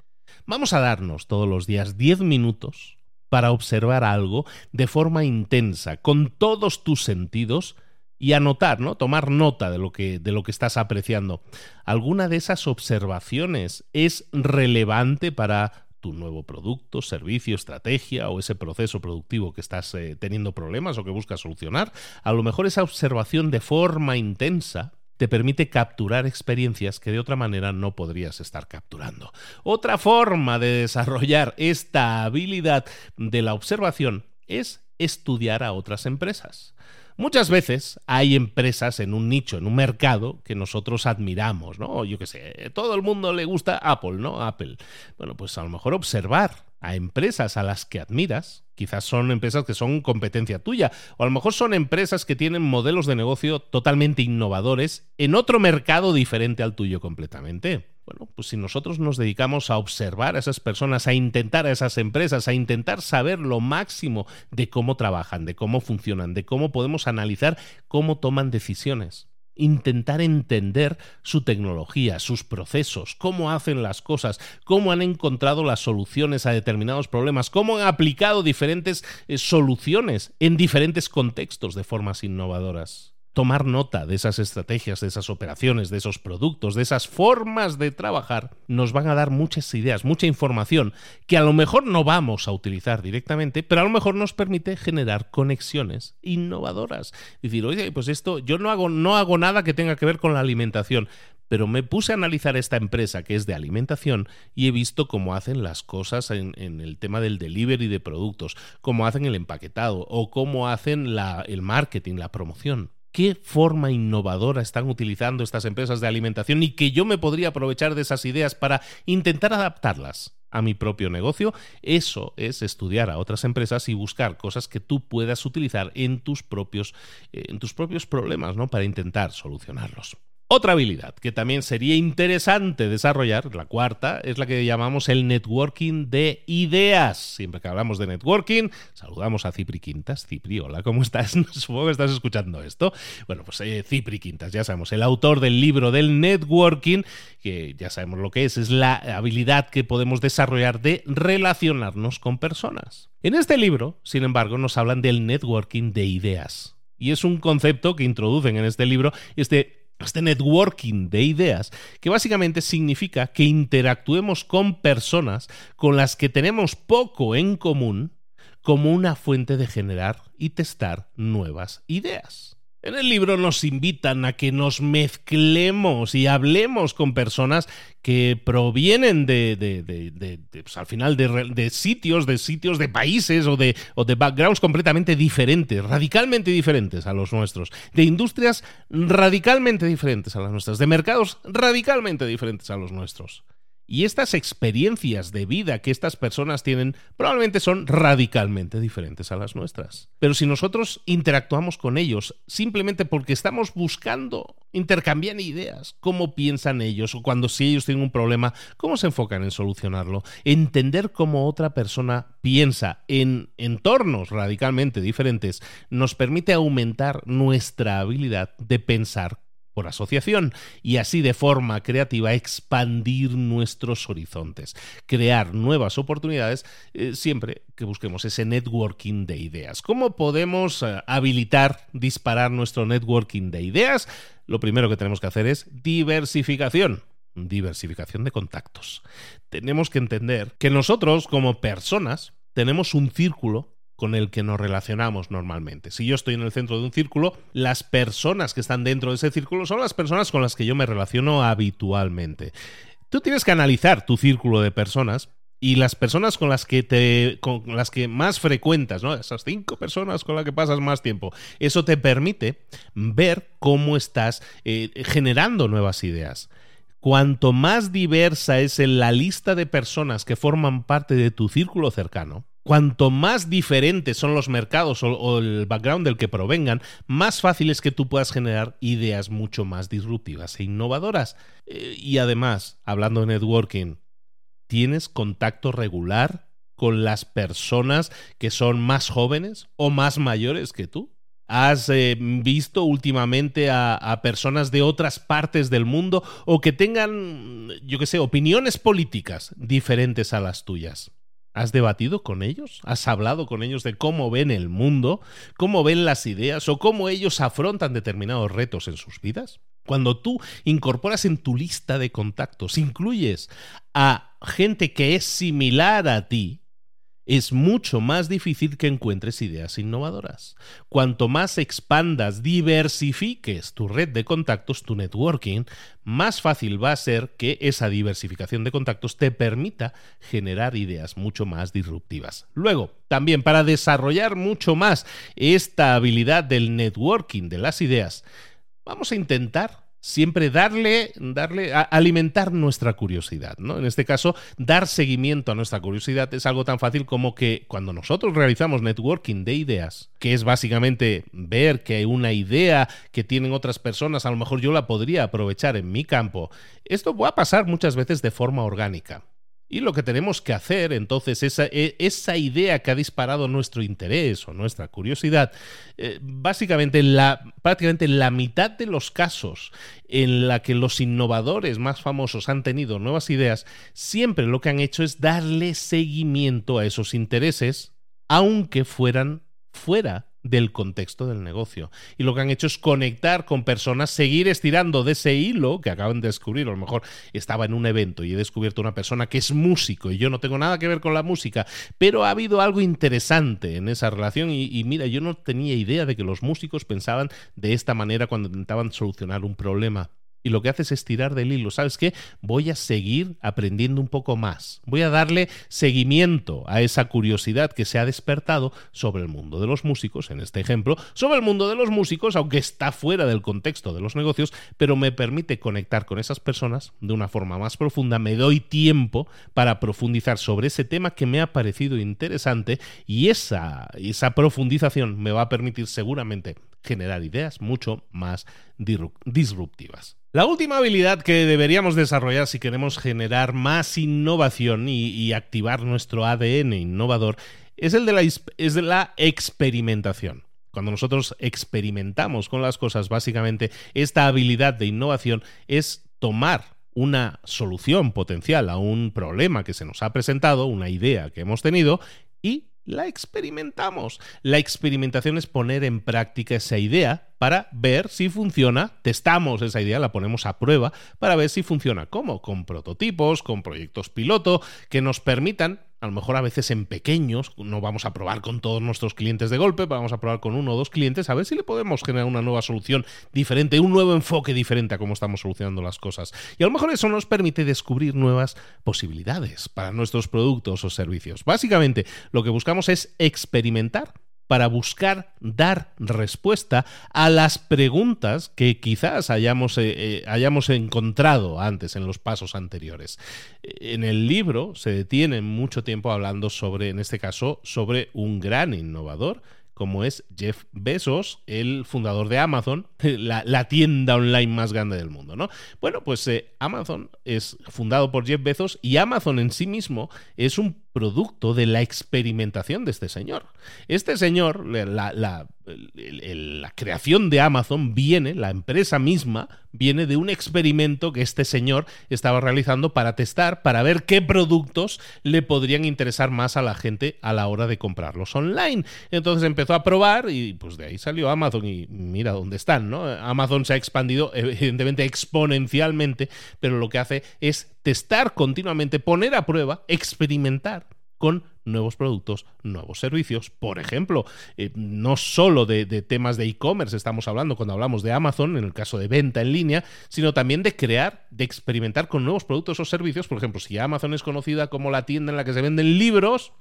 Vamos a darnos todos los días 10 minutos para observar algo de forma intensa, con todos tus sentidos, y anotar, ¿no? Tomar nota de lo que, de lo que estás apreciando. ¿Alguna de esas observaciones es relevante para tu nuevo producto, servicio, estrategia o ese proceso productivo que estás eh, teniendo problemas o que buscas solucionar? A lo mejor esa observación de forma intensa te permite capturar experiencias que de otra manera no podrías estar capturando. Otra forma de desarrollar esta habilidad de la observación es estudiar a otras empresas. Muchas veces hay empresas en un nicho, en un mercado que nosotros admiramos, ¿no? Yo qué sé, todo el mundo le gusta Apple, ¿no? Apple. Bueno, pues a lo mejor observar a empresas a las que admiras Quizás son empresas que son competencia tuya, o a lo mejor son empresas que tienen modelos de negocio totalmente innovadores en otro mercado diferente al tuyo completamente. Bueno, pues si nosotros nos dedicamos a observar a esas personas, a intentar a esas empresas, a intentar saber lo máximo de cómo trabajan, de cómo funcionan, de cómo podemos analizar cómo toman decisiones, intentar entender su tecnología, sus procesos, cómo hacen las cosas, cómo han encontrado las soluciones a determinados problemas, cómo han aplicado diferentes eh, soluciones en diferentes contextos de formas innovadoras tomar nota de esas estrategias, de esas operaciones, de esos productos, de esas formas de trabajar, nos van a dar muchas ideas, mucha información que a lo mejor no vamos a utilizar directamente, pero a lo mejor nos permite generar conexiones innovadoras. Decir, oye, pues esto, yo no hago, no hago nada que tenga que ver con la alimentación, pero me puse a analizar esta empresa que es de alimentación y he visto cómo hacen las cosas en, el tema del delivery de productos, cómo hacen el empaquetado o cómo hacen el marketing, la promoción qué forma innovadora están utilizando estas empresas de alimentación y que yo me podría aprovechar de esas ideas para intentar adaptarlas a mi propio negocio, eso es estudiar a otras empresas y buscar cosas que tú puedas utilizar en tus propios, eh, en tus propios problemas, ¿no? Para intentar solucionarlos. Otra habilidad que también sería interesante desarrollar, la cuarta, es la que llamamos el networking de ideas. Siempre que hablamos de networking, saludamos a Cipri Quintas. Cipri, hola, ¿cómo estás? Supongo que estás escuchando esto. Bueno, pues eh, Cipri Quintas, ya sabemos, el autor del libro del networking, que ya sabemos lo que es, es la habilidad que podemos desarrollar de relacionarnos con personas. En este libro, sin embargo, nos hablan del networking de ideas. Y es un concepto que introducen en este libro, este este networking de ideas, que básicamente significa que interactuemos con personas con las que tenemos poco en común como una fuente de generar y testar nuevas ideas. En el libro nos invitan a que nos mezclemos y hablemos con personas que provienen de, de, pues, al final, de, sitios, de sitios, de países o de, o de backgrounds completamente diferentes, radicalmente diferentes a los nuestros, de industrias radicalmente diferentes a las nuestras, de mercados radicalmente diferentes a los nuestros. Y estas experiencias de vida que estas personas tienen probablemente son radicalmente diferentes a las nuestras. Pero si nosotros interactuamos con ellos simplemente porque estamos buscando intercambiar ideas, cómo piensan ellos o cuando si ellos tienen un problema, cómo se enfocan en solucionarlo, entender cómo otra persona piensa en entornos radicalmente diferentes, nos permite aumentar nuestra habilidad de pensar por asociación y así de forma creativa expandir nuestros horizontes, crear nuevas oportunidades eh, siempre que busquemos ese networking de ideas. ¿Cómo podemos eh, habilitar, disparar nuestro networking de ideas? Lo primero que tenemos que hacer es diversificación diversificación de contactos. Tenemos que entender que nosotros como personas tenemos un círculo con el que nos relacionamos normalmente. Si yo estoy en el centro de un círculo, las personas que están dentro de ese círculo son las personas con las que yo me relaciono habitualmente. Tú tienes que analizar tu círculo de personas y las personas con las que te con las que más frecuentas, ¿no? Esas cinco personas con las que pasas más tiempo. Eso te permite ver cómo estás eh, generando nuevas ideas. Cuanto más diversa es la lista de personas que forman parte de tu círculo cercano, cuanto más diferentes son los mercados o, el background del que provengan, más fácil es que tú puedas generar ideas mucho más disruptivas e innovadoras. Eh, y además, hablando de networking, ¿tienes contacto regular con las personas que son más jóvenes o más mayores que tú? ¿Has eh, visto últimamente a, a, personas de otras partes del mundo o que tengan, yo qué sé, opiniones políticas diferentes a las tuyas? ¿Has debatido con ellos? ¿Has hablado con ellos de cómo ven el mundo, cómo ven las ideas o cómo ellos afrontan determinados retos en sus vidas? Cuando tú incorporas en tu lista de contactos, incluyes a gente que es similar a ti, es mucho más difícil que encuentres ideas innovadoras. Cuanto más expandas, diversifiques tu red de contactos, tu networking, más fácil va a ser que esa diversificación de contactos te permita generar ideas mucho más disruptivas. Luego, también para desarrollar mucho más esta habilidad del networking de las ideas, vamos a intentar siempre darle, darle, alimentar nuestra curiosidad, ¿no? En este caso, dar seguimiento a nuestra curiosidad es algo tan fácil como que cuando nosotros realizamos networking de ideas, que es básicamente ver que una idea que tienen otras personas, a lo mejor yo la podría aprovechar en mi campo, esto va a pasar muchas veces de forma orgánica. Y lo que tenemos que hacer, entonces, esa, e, esa idea que ha disparado nuestro interés o nuestra curiosidad, eh, básicamente la, prácticamente la mitad de los casos en la que los innovadores más famosos han tenido nuevas ideas, siempre lo que han hecho es darle seguimiento a esos intereses, aunque fueran fuera del contexto del negocio. Y lo que han hecho es conectar con personas, seguir estirando de ese hilo que acaban de descubrir. A lo mejor estaba en un evento y he descubierto una persona que es músico y yo no tengo nada que ver con la música, pero ha habido algo interesante en esa relación y, y mira, yo no tenía idea de que los músicos pensaban de esta manera cuando intentaban solucionar un problema y lo que haces es tirar del hilo. ¿Sabes qué? Voy a seguir aprendiendo un poco más. Voy a darle seguimiento a esa curiosidad que se ha despertado sobre el mundo de los músicos, en este ejemplo, sobre el mundo de los músicos, aunque está fuera del contexto de los negocios, pero me permite conectar con esas personas de una forma más profunda. Me doy tiempo para profundizar sobre ese tema que me ha parecido interesante y esa, esa profundización me va a permitir seguramente generar ideas mucho más disruptivas. La última habilidad que deberíamos desarrollar si queremos generar más innovación y, activar nuestro ADN innovador es el de la, es de la experimentación. Cuando nosotros experimentamos con las cosas, básicamente esta habilidad de innovación es tomar una solución potencial a un problema que se nos ha presentado, una idea que hemos tenido, y la experimentamos. La experimentación es poner en práctica esa idea para ver si funciona. Testamos esa idea, la ponemos a prueba para ver si funciona. ¿Cómo? Con prototipos, con proyectos piloto que nos permitan a lo mejor a veces en pequeños, no vamos a probar con todos nuestros clientes de golpe, vamos a probar con uno o dos clientes, a ver si le podemos generar una nueva solución diferente, un nuevo enfoque diferente a cómo estamos solucionando las cosas. Y a lo mejor eso nos permite descubrir nuevas posibilidades para nuestros productos o servicios. Básicamente, lo que buscamos es experimentar para buscar dar respuesta a las preguntas que quizás hayamos, eh, eh, hayamos encontrado antes en los pasos anteriores. En el libro se detiene mucho tiempo hablando sobre, en este caso, sobre un gran innovador como es Jeff Bezos, el fundador de Amazon, la, tienda online más grande del mundo, ¿no? Bueno, pues eh, Amazon es fundado por Jeff Bezos y Amazon en sí mismo es un producto de la experimentación de este señor. Este señor, la, la, creación de Amazon viene, la empresa misma, viene de un experimento que este señor estaba realizando para testar, para ver qué productos le podrían interesar más a la gente a la hora de comprarlos online. Entonces empezó a probar y pues de ahí salió Amazon y mira dónde están, ¿no? Amazon se ha expandido evidentemente exponencialmente, pero lo que hace es testar continuamente, poner a prueba, experimentar con nuevos productos, nuevos servicios. Por ejemplo, eh, no solo de, temas de e-commerce estamos hablando cuando hablamos de Amazon, en el caso de venta en línea, sino también de crear, de experimentar con nuevos productos o servicios. Por ejemplo, si Amazon es conocida como la tienda en la que se venden libros,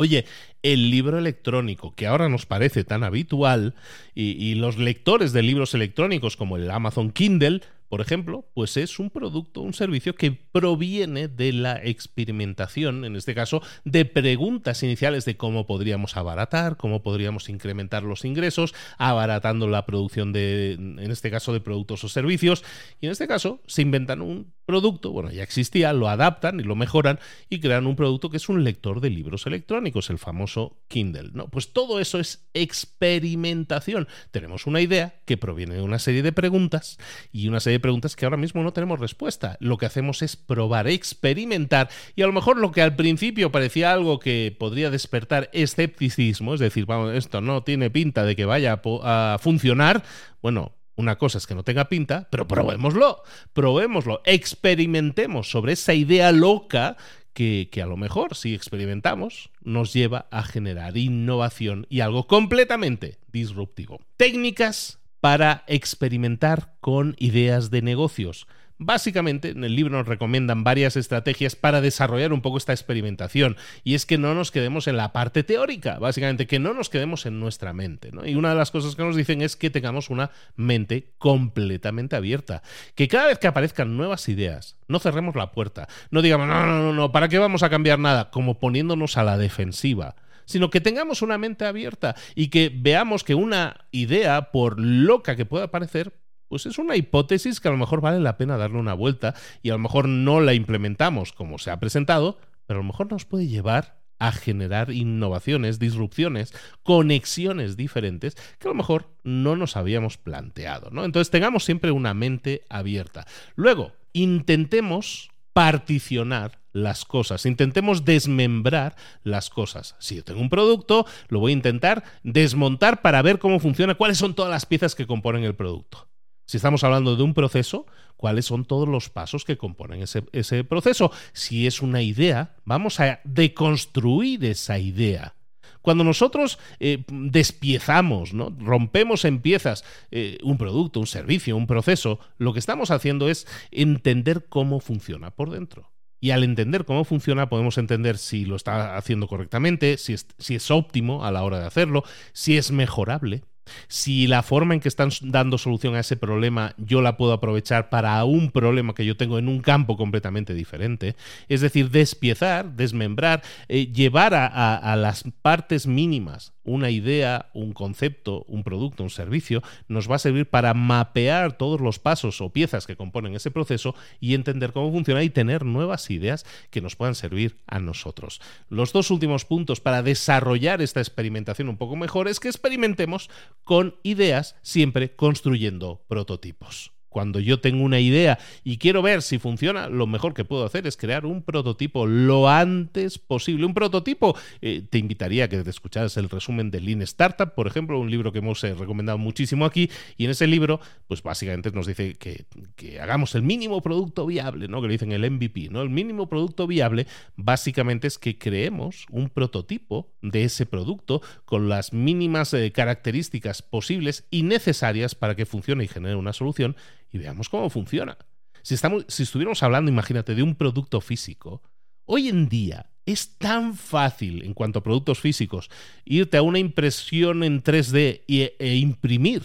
Oye, el libro electrónico, que ahora nos parece tan habitual, y, los lectores de libros electrónicos como el Amazon Kindle, por ejemplo, pues es un producto, un servicio que proviene de la experimentación, en este caso, de preguntas iniciales de cómo podríamos abaratar, cómo podríamos incrementar los ingresos, abaratando la producción de, en este caso, de productos o servicios. Y en este caso, se inventan un producto, bueno, ya existía, lo adaptan y lo mejoran y crean un producto que es un lector de libros electrónicos, el famoso Kindle. ¿no? Pues todo eso es experimentación. Tenemos una idea que proviene de una serie de preguntas y una serie preguntas que ahora mismo no tenemos respuesta. Lo que hacemos es probar, experimentar y a lo mejor lo que al principio parecía algo que podría despertar escepticismo, es decir, vamos, esto no tiene pinta de que vaya a, funcionar, bueno, una cosa es que no tenga pinta, pero probémoslo, probémoslo, experimentemos sobre esa idea loca que, que, a lo mejor, si experimentamos, nos lleva a generar innovación y algo completamente disruptivo. Técnicas para experimentar con ideas de negocios. Básicamente, en el libro nos recomiendan varias estrategias para desarrollar un poco esta experimentación. Y es que no nos quedemos en la parte teórica, básicamente, que no nos quedemos en nuestra mente. Y una de las cosas que nos dicen es que tengamos una mente completamente abierta. Que cada vez que aparezcan nuevas ideas, no cerremos la puerta. No digamos, no, no, no, no, ¿para qué vamos a cambiar nada? Como poniéndonos a la defensiva sino que tengamos una mente abierta y que veamos que una idea, por loca que pueda parecer, pues es una hipótesis que a lo mejor vale la pena darle una vuelta y a lo mejor no la implementamos como se ha presentado, pero a lo mejor nos puede llevar a generar innovaciones, disrupciones, conexiones diferentes que a lo mejor no nos habíamos planteado, ¿no? Entonces tengamos siempre una mente abierta. Luego, intentemos particionar las cosas, intentemos desmembrar las cosas. Si yo tengo un producto, lo voy a intentar desmontar para ver cómo funciona, cuáles son todas las piezas que componen el producto. Si estamos hablando de un proceso, cuáles son todos los pasos que componen ese, proceso. Si es una idea, vamos a deconstruir esa idea. Cuando nosotros eh, despiezamos, ¿no? rompemos en piezas eh, un producto, un servicio, un proceso, lo que estamos haciendo es entender cómo funciona por dentro. Y al entender cómo funciona, podemos entender si lo está haciendo correctamente, si si es óptimo a la hora de hacerlo, si es mejorable si la forma en que están dando solución a ese problema yo la puedo aprovechar para un problema que yo tengo en un campo completamente diferente, es decir, despiezar, desmembrar, eh, llevar a las partes mínimas una idea, un concepto, un producto, un servicio, nos va a servir para mapear todos los pasos o piezas que componen ese proceso y entender cómo funciona y tener nuevas ideas que nos puedan servir a nosotros. Los dos últimos puntos para desarrollar esta experimentación un poco mejor es que experimentemos con ideas siempre construyendo prototipos. Cuando yo tengo una idea y quiero ver si funciona, lo mejor que puedo hacer es crear un prototipo lo antes posible. Un prototipo, eh, te invitaría a que te escucharas el resumen de Lean Startup, por ejemplo, un libro que hemos eh, recomendado muchísimo aquí. Y en ese libro, pues básicamente nos dice que, que, hagamos el mínimo producto viable, ¿no? Que le dicen el MVP, ¿no? El mínimo producto viable básicamente es que creemos un prototipo de ese producto con las mínimas eh, características posibles y necesarias para que funcione y genere una solución y veamos cómo funciona. Si, estamos, si estuviéramos hablando, imagínate, de un producto físico, hoy en día es tan fácil en cuanto a productos físicos irte a una impresión en 3D e, imprimir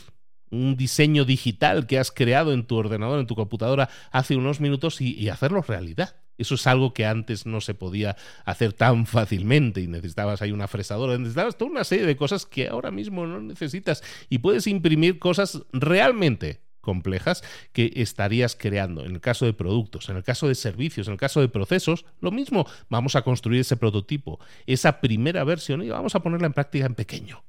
un diseño digital que has creado en tu ordenador, en tu computadora hace unos minutos y, hacerlo realidad. Eso es algo que antes no se podía hacer tan fácilmente y necesitabas ahí una fresadora, necesitabas toda una serie de cosas que ahora mismo no necesitas y puedes imprimir cosas realmente complejas que estarías creando. En el caso de productos, en el caso de servicios, en el caso de procesos, lo mismo. Vamos a construir ese prototipo, esa primera versión y vamos a ponerla en práctica en pequeño.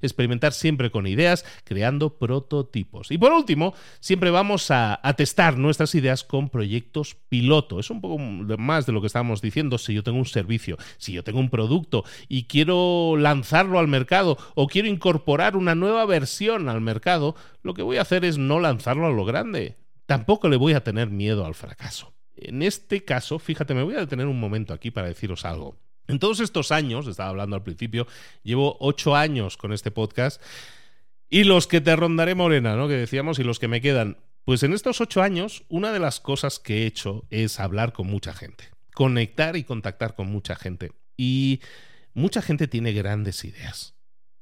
Experimentar siempre con ideas, creando prototipos. Y por último, siempre vamos a, testar nuestras ideas con proyectos piloto. Es un poco más de lo que estábamos diciendo. Si yo tengo un servicio, si yo tengo un producto y quiero lanzarlo al mercado o quiero incorporar una nueva versión al mercado, lo que voy a hacer es no lanzarlo a lo grande. Tampoco le voy a tener miedo al fracaso. En este caso, fíjate, me voy a detener un momento aquí para deciros algo. En todos estos años, estaba hablando al principio, llevo ocho años con este podcast y los que te rondaré morena, ¿no? Que decíamos, y los que me quedan. Pues en estos ocho años, una de las cosas que he hecho es hablar con mucha gente, conectar y contactar con mucha gente. Y mucha gente tiene grandes ideas,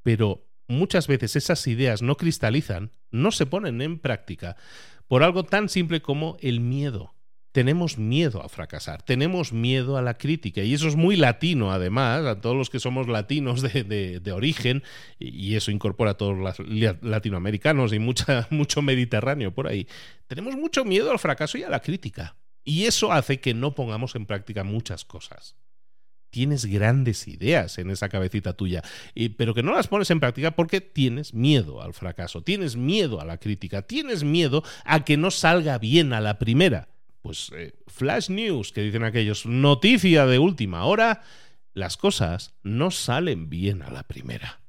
pero muchas veces esas ideas no cristalizan, no se ponen en práctica por algo tan simple como el miedo tenemos miedo a fracasar, tenemos miedo a la crítica. Y eso es muy latino, además, a todos los que somos latinos de, origen, y eso incorpora a todos los latinoamericanos y mucha, mucho mediterráneo por ahí. Tenemos mucho miedo al fracaso y a la crítica. Y eso hace que no pongamos en práctica muchas cosas. Tienes grandes ideas en esa cabecita tuya, pero que no las pones en práctica porque tienes miedo al fracaso, tienes miedo a la crítica, tienes miedo a que no salga bien a la primera pues eh, flash news, que dicen aquellos, noticia de última hora, las cosas no salen bien a la primera.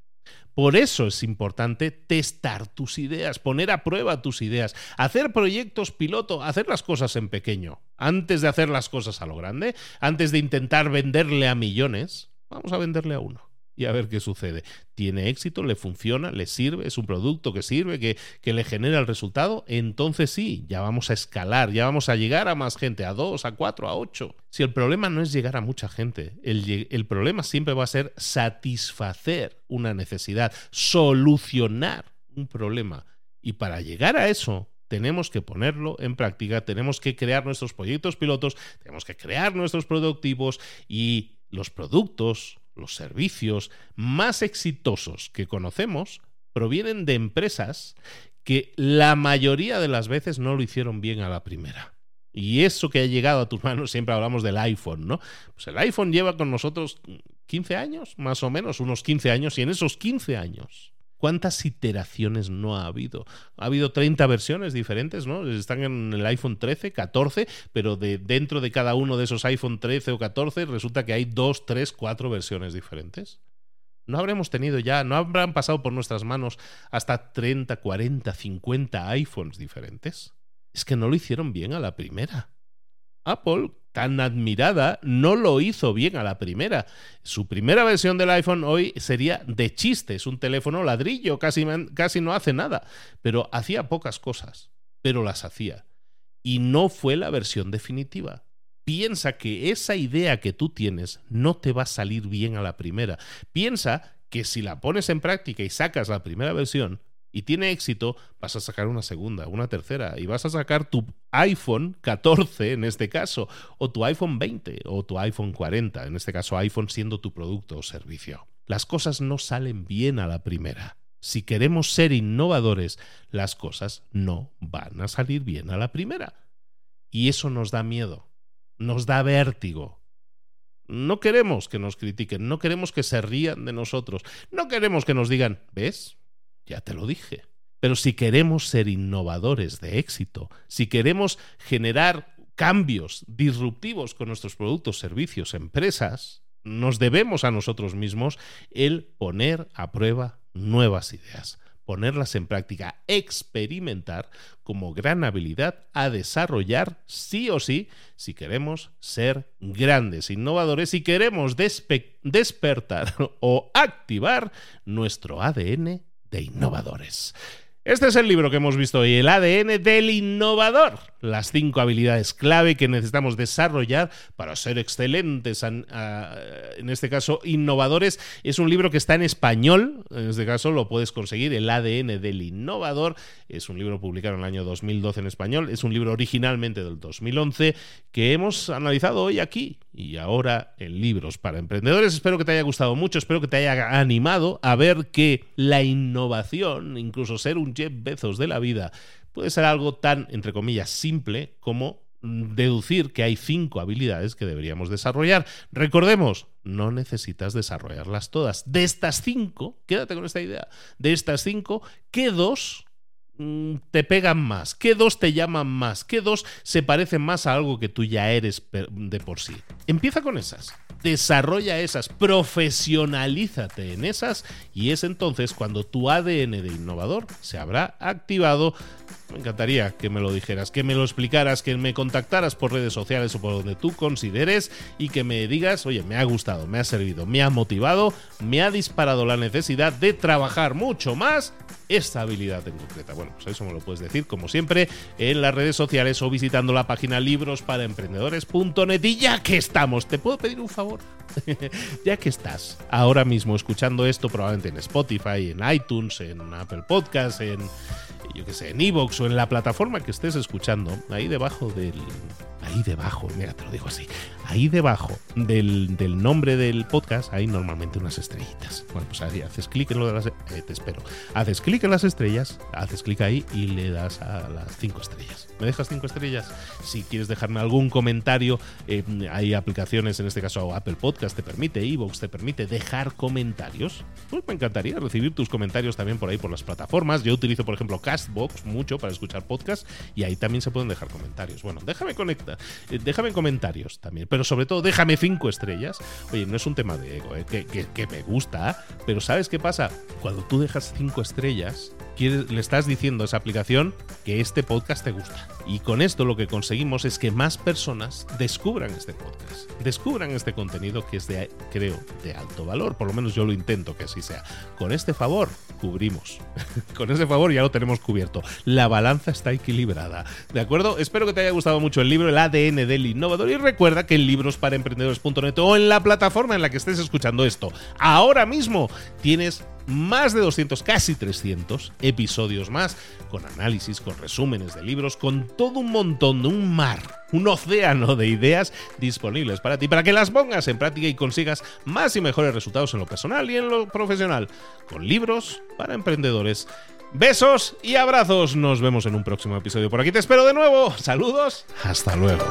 Por eso es importante testar tus ideas, poner a prueba tus ideas, hacer proyectos piloto, hacer las cosas en pequeño. Antes de hacer las cosas a lo grande, antes de intentar venderle a millones, vamos a venderle a uno. Y a ver qué sucede. ¿Tiene éxito? ¿Le funciona? ¿Le sirve? ¿Es un producto que sirve? ¿Que, que le genera el resultado? Entonces sí, ya vamos a escalar, ya vamos a llegar a más gente, a dos, a cuatro, a ocho. Si el problema no es llegar a mucha gente, el, el problema siempre va a ser satisfacer una necesidad, solucionar un problema. Y para llegar a eso, tenemos que ponerlo en práctica, tenemos que crear nuestros proyectos pilotos, tenemos que crear nuestros productivos y los productos, los servicios más exitosos que conocemos provienen de empresas que la mayoría de las veces no lo hicieron bien a la primera. Y eso que ha llegado a tus manos, siempre hablamos del iPhone, ¿no? Pues el iPhone lleva con nosotros 15 años, más o menos, unos 15 años, y en esos 15 años ¿Cuántas iteraciones no ha habido? Ha habido 30 versiones diferentes, ¿no? Están en el iPhone 13, 14, pero de, dentro de cada uno de esos iPhone 13 o 14 resulta que hay 2, 3, 4 versiones diferentes. No habremos tenido ya, no habrán pasado por nuestras manos hasta 30, 40, 50 iPhones diferentes. Es que no lo hicieron bien a la primera. Apple, tan admirada, no lo hizo bien a la primera. Su primera versión del iPhone hoy sería de chiste, es un teléfono ladrillo, casi, casi no hace nada, pero hacía pocas cosas, pero las hacía. Y no fue la versión definitiva. Piensa que esa idea que tú tienes no te va a salir bien a la primera. Piensa que si la pones en práctica y sacas la primera versión, y tiene éxito, vas a sacar una segunda, una tercera, y vas a sacar tu iPhone 14 en este caso, o tu iPhone 20, o tu iPhone 40, en este caso iPhone siendo tu producto o servicio. Las cosas no salen bien a la primera. Si queremos ser innovadores, las cosas no van a salir bien a la primera. Y eso nos da miedo, nos da vértigo. No queremos que nos critiquen, no queremos que se rían de nosotros, no queremos que nos digan, ¿ves? Ya te lo dije. Pero si queremos ser innovadores de éxito, si queremos generar cambios disruptivos con nuestros productos, servicios, empresas, nos debemos a nosotros mismos el poner a prueba nuevas ideas, ponerlas en práctica, experimentar como gran habilidad a desarrollar sí o sí si queremos ser grandes innovadores y queremos despertar o activar nuestro ADN de innovadores. Este es el libro que hemos visto hoy, el ADN del innovador, las cinco habilidades clave que necesitamos desarrollar para ser excelentes, en este caso innovadores. Es un libro que está en español, en este caso lo puedes conseguir, el ADN del innovador. Es un libro publicado en el año 2012 en español, es un libro originalmente del 2011 que hemos analizado hoy aquí y ahora en libros para emprendedores. Espero que te haya gustado mucho, espero que te haya animado a ver que la innovación, incluso ser un Jeff Bezos de la vida, puede ser algo tan, entre comillas, simple como deducir que hay cinco habilidades que deberíamos desarrollar. Recordemos, no necesitas desarrollarlas todas. De estas cinco, quédate con esta idea, de estas cinco, ¿qué dos Mm, te pegan más? ¿Qué dos te llaman más? ¿Qué dos se parecen más a algo que tú ya eres de por sí? Empieza con esas. Desarrolla esas, profesionalízate en esas y es entonces cuando tu ADN de innovador se habrá activado. Me encantaría que me lo dijeras, que me lo explicaras, que me contactaras por redes sociales o por donde tú consideres y que me digas, oye, me ha gustado, me ha servido, me ha motivado, me ha disparado la necesidad de trabajar mucho más esta habilidad en concreta. Bueno, pues eso me lo puedes decir, como siempre, en las redes sociales o visitando la página librosparaemprendedores.net. Y ya que estamos, ¿te puedo pedir un favor? ya que estás ahora mismo escuchando esto, probablemente en Spotify, en iTunes, en Apple Podcasts, en yo que sé, en Evox o en la plataforma que estés escuchando, ahí debajo del. Ahí debajo, mira, te lo digo así. Ahí debajo del, nombre del podcast hay normalmente unas estrellitas. Bueno, pues ahí haces clic en lo de las. Eh, te espero. Haces clic en las estrellas, haces clic ahí y le das a las cinco estrellas. ¿Me dejas cinco estrellas? Si quieres dejarme algún comentario, eh, hay aplicaciones, en este caso Apple Podcast te permite, Evox te permite dejar comentarios. Pues me encantaría recibir tus comentarios también por ahí por las plataformas. Yo utilizo, por ejemplo, Castbox mucho para escuchar podcast y ahí también se pueden dejar comentarios. Bueno, déjame conectar, eh, déjame comentarios también, sobre todo déjame cinco estrellas. Oye, no es un tema de ego, eh, que, que me gusta, pero ¿sabes qué pasa? Cuando tú dejas cinco estrellas, le estás diciendo a esa aplicación que este podcast te gusta. Y con esto lo que conseguimos es que más personas descubran este podcast, descubran este contenido que es de, creo, de alto valor. Por lo menos yo lo intento que así sea. Con este favor, cubrimos. con ese favor ya lo tenemos cubierto. La balanza está equilibrada. ¿De acuerdo? Espero que te haya gustado mucho el libro, el ADN del innovador. Y recuerda que en librosparaemprendedores.net o en la plataforma en la que estés escuchando esto, ahora mismo tienes más de 200, casi 300 episodios más, con análisis, con resúmenes de libros, con todo un montón de un mar, un océano de ideas disponibles para ti, para que las pongas en práctica y consigas más y mejores resultados en lo personal y en lo profesional, con libros para emprendedores. Besos y abrazos, nos vemos en un próximo episodio. Por aquí te espero de nuevo. Saludos, hasta luego.